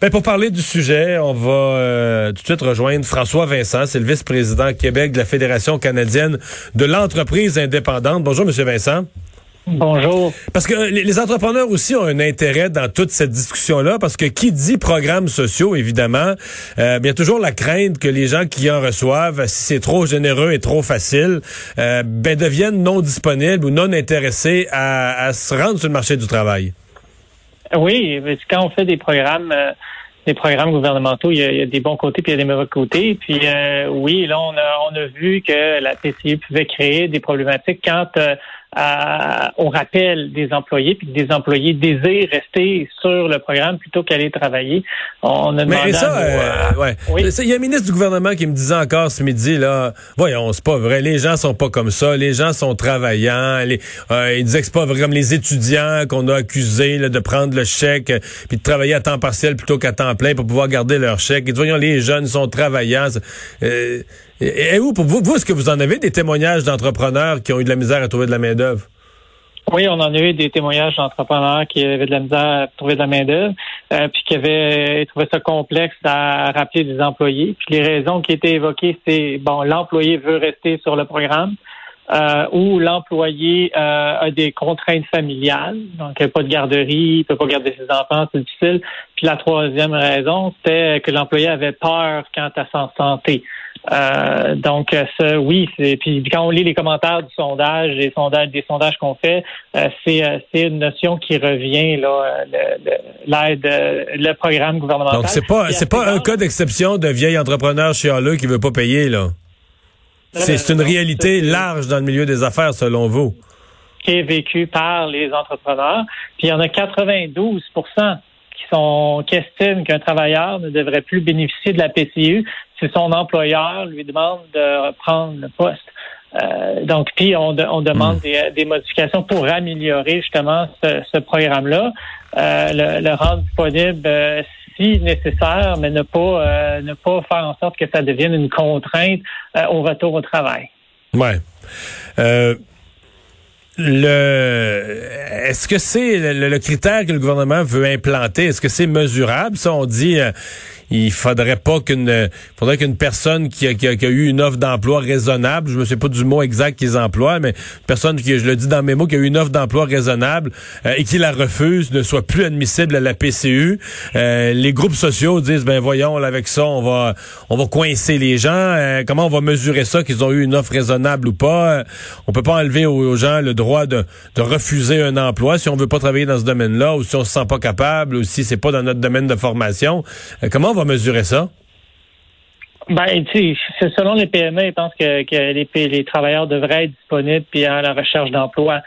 Ben, pour parler du sujet, on va euh, tout de suite rejoindre François Vincent, c'est le vice-président Québec de la Fédération canadienne de l'entreprise indépendante. Bonjour, Monsieur Vincent. Bonjour. Parce que les entrepreneurs aussi ont un intérêt dans toute cette discussion-là, parce que qui dit programmes sociaux, évidemment, euh, il y a toujours la crainte que les gens qui en reçoivent, si c'est trop généreux et trop facile, euh, ben deviennent non disponibles ou non intéressés à, se rendre sur le marché du travail. Oui, quand on fait des programmes, euh, des programmes gouvernementaux, il y, a, des bons côtés puis il y a des mauvais côtés. Puis euh, oui, là on a on a vu que la PCU pouvait créer des problématiques quand au rappel des employés, puis que des employés désirent rester sur le programme plutôt qu'aller travailler. On a demandé Mais ça, euh, ouais. Il y a un ministre du gouvernement qui me disait encore ce midi, là, voyons, c'est pas vrai, les gens sont pas comme ça, les gens sont travaillants, les, euh, il disait que c'est pas vrai comme les étudiants qu'on a accusés de prendre le chèque euh, puis de travailler à temps partiel plutôt qu'à temps plein pour pouvoir garder leur chèque. Dit, voyons, les jeunes sont travaillants. Euh, et, où, pour vous, vous, est-ce que vous en avez des témoignages d'entrepreneurs qui ont eu de la misère à trouver de la main-d'œuvre? Oui, on en a eu des témoignages d'entrepreneurs qui avaient de la misère à trouver de la main-d'œuvre, euh, puis qui avaient trouvé ça complexe à rappeler des employés. Puis les raisons qui étaient évoquées, c'est bon, l'employé veut rester sur le programme. Euh, ou l'employé euh, a des contraintes familiales, donc il pas de garderie, il peut pas garder ses enfants, c'est difficile. Puis la troisième raison, c'était que l'employé avait peur quant à sa santé. Euh, donc, ça, oui, c'est, puis quand on lit les commentaires du sondage, les sondages, des sondages qu'on fait, euh, c'est, euh, c'est une notion qui revient là, l'aide, le, programme gouvernemental. Donc, c'est pas, c'est pas un cas d'exception de vieil entrepreneur chez Halleux qui veut pas payer là. C'est, une réalité large dans le milieu des affaires, selon vous. Qui est vécu par les entrepreneurs. Puis il y en a 92% qui sont qui estiment qu'un travailleur ne devrait plus bénéficier de la PCU si son employeur lui demande de reprendre le poste. Euh, donc, puis on, demande hmm. des, modifications pour améliorer justement ce, programme-là, euh, le, rendre disponible euh, si nécessaire, mais ne pas ne pas faire en sorte que ça devienne une contrainte au retour au travail. Ouais. Le est-ce que c'est le, critère que le gouvernement veut implanter? Est-ce que c'est mesurable? Ça, on dit il faudrait pas qu'une faudrait qu'une personne qui a, qui, a, eu une offre d'emploi raisonnable, je me sais pas du mot exact qu'ils emploient, mais une personne qui, je le dis dans mes mots, qui a eu une offre d'emploi raisonnable euh, et qui la refuse ne soit plus admissible à la PCU. Euh, les groupes sociaux disent ben voyons avec ça on va on va coincer les gens. Euh, comment on va mesurer ça qu'ils ont eu une offre raisonnable ou pas? On peut pas enlever aux, gens le droit de, de refuser un emploi si on veut pas travailler dans ce domaine-là ou si on se sent pas capable ou si c'est pas dans notre domaine de formation. comment va mesurer ça? Ben, tu sais, selon les PME, ils pensent que, les, les travailleurs devraient être disponibles puis à la recherche d'emploi.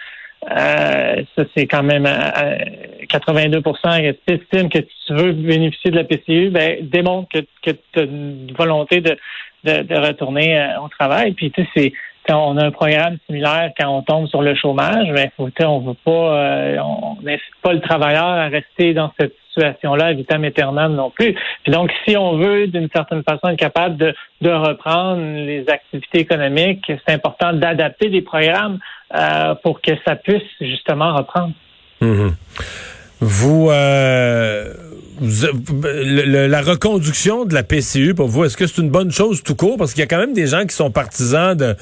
Euh, ça, c'est quand même 82% estiment que tu veux bénéficier de la PCU, ben, démontre que, tu as une volonté de, de, retourner euh, au travail. Puis, tu sais, quand on a un programme similaire quand on tombe sur le chômage, ben, faut, on veut pas, euh, on n'incite pas le travailleur à rester dans cette situation-là vitam aeternam non plus. Puis donc, si on veut d'une certaine façon être capable de, de reprendre les activités économiques, c'est important d'adapter des programmes euh, pour que ça puisse justement reprendre. Mm-hmm. Vous, euh, la reconduction de la PCU pour vous, est-ce que c'est une bonne chose tout court? Parce qu'il y a quand même des gens qui sont partisans de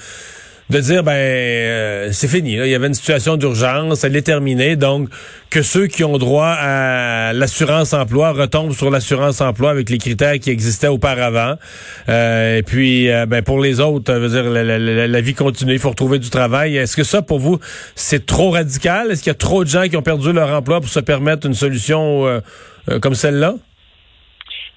de dire ben euh, c'est fini. Il y avait une situation d'urgence, elle est terminée, donc que ceux qui ont droit à l'assurance emploi retombent sur l'assurance emploi avec les critères qui existaient auparavant. Euh, et puis euh, ben pour les autres, veut dire la, vie continue, il faut retrouver du travail. Est-ce que ça pour vous c'est trop radical? Est-ce qu'il y a trop de gens qui ont perdu leur emploi pour se permettre une solution comme celle-là? euh,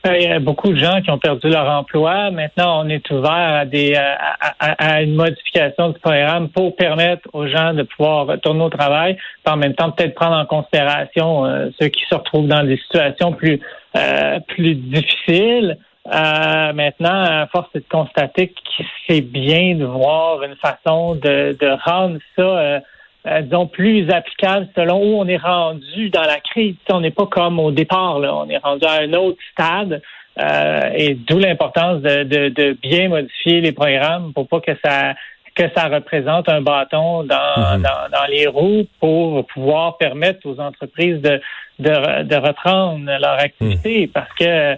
il y a beaucoup de gens qui ont perdu leur emploi. Maintenant, on est ouvert à, des, à, une modification du programme pour permettre aux gens de pouvoir retourner au travail, en même temps peut-être prendre en considération euh, ceux qui se retrouvent dans des situations plus euh, plus difficiles. maintenant, à force de constater que c'est bien de voir une façon de, de rendre ça euh, disons, plus applicable selon où on est rendu dans la crise. On n'est pas comme au départ, là. on est rendu à un autre stade. Euh, et d'où l'importance de, de, bien modifier les programmes pour pas que ça que ça représente un bâton dans, mhm. dans, dans, les roues pour pouvoir permettre aux entreprises de, de, de reprendre leur activité mhm. parce que euh,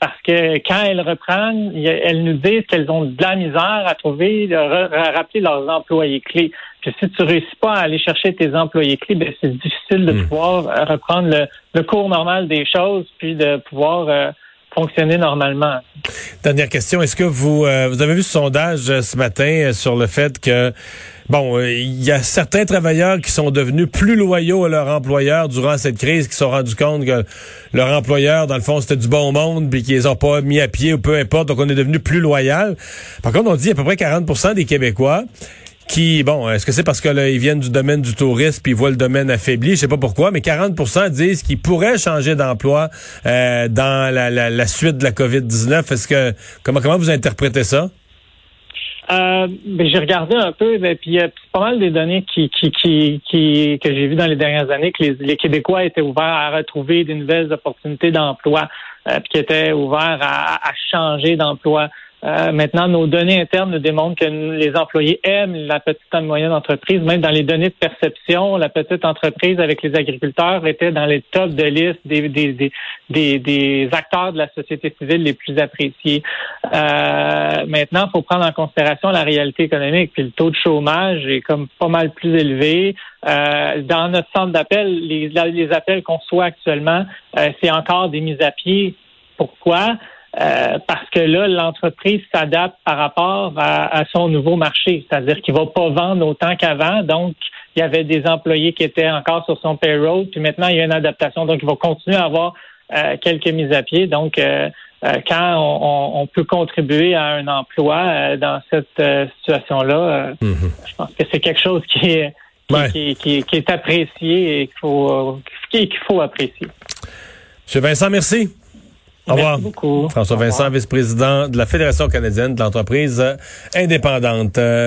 parce que quand elles reprennent, elles nous disent qu'elles ont de la misère à trouver, à rappeler leurs employés clés. Puis si tu réussis pas à aller chercher tes employés clés, ben c'est difficile de mhm. pouvoir reprendre le, le, cours normal des choses, puis de pouvoir euh, fonctionner normalement. Dernière question, est-ce que vous euh, avez vu ce sondage euh, ce matin euh, sur le fait que bon, il y a certains travailleurs qui sont devenus plus loyaux à leur employeur durant cette crise, qui se sont rendus compte que leur employeur, dans le fond, c'était du bon monde, puis qu'ils les ont pas mis à pied ou peu importe, donc on est devenu plus loyal. Par contre, on dit à peu près 40% des Québécois qui, bon, est-ce que c'est parce que là, ils viennent du domaine du tourisme puis ils voient le domaine affaibli, je sais pas pourquoi, mais 40% disent qu'ils pourraient changer d'emploi euh, dans la, la, suite de la COVID-19. Est-ce que comment comment vous interprétez ça? Euh, ben, j'ai regardé un peu, ben, puis il y a pas mal des données qui, qui, qui, que j'ai vues dans les dernières années que les, Québécois étaient ouverts à retrouver de nouvelles opportunités d'emploi, euh, puis qui étaient ouverts à, à changer d'emploi. Euh, maintenant, nos données internes nous démontrent que les employés aiment la petite et moyenne entreprise. Même dans les données de perception, la petite entreprise avec les agriculteurs était dans les tops de liste des, des, des, des, acteurs de la société civile les plus appréciés. Euh, maintenant, il faut prendre en considération la réalité économique. Puis le taux de chômage est comme pas mal plus élevé. Euh, dans notre centre d'appel, les, les appels qu'on reçoit actuellement, euh, c'est encore des mises à pied. Pourquoi? Euh, parce que là, l'entreprise s'adapte par rapport à, son nouveau marché, c'est-à-dire qu'il va pas vendre autant qu'avant. Donc, il y avait des employés qui étaient encore sur son payroll, puis maintenant il y a une adaptation. Donc, il va continuer à avoir euh, quelques mises à pied. Donc, euh, quand on, peut contribuer à un emploi dans cette situation-là, mhm. je pense que c'est quelque chose qui est qui, est apprécié et qu'il faut qu'il faut apprécier. Monsieur Vincent, merci. Au revoir. Beaucoup. François Vincent, vice-président de la Fédération canadienne de l'entreprise indépendante. Euh,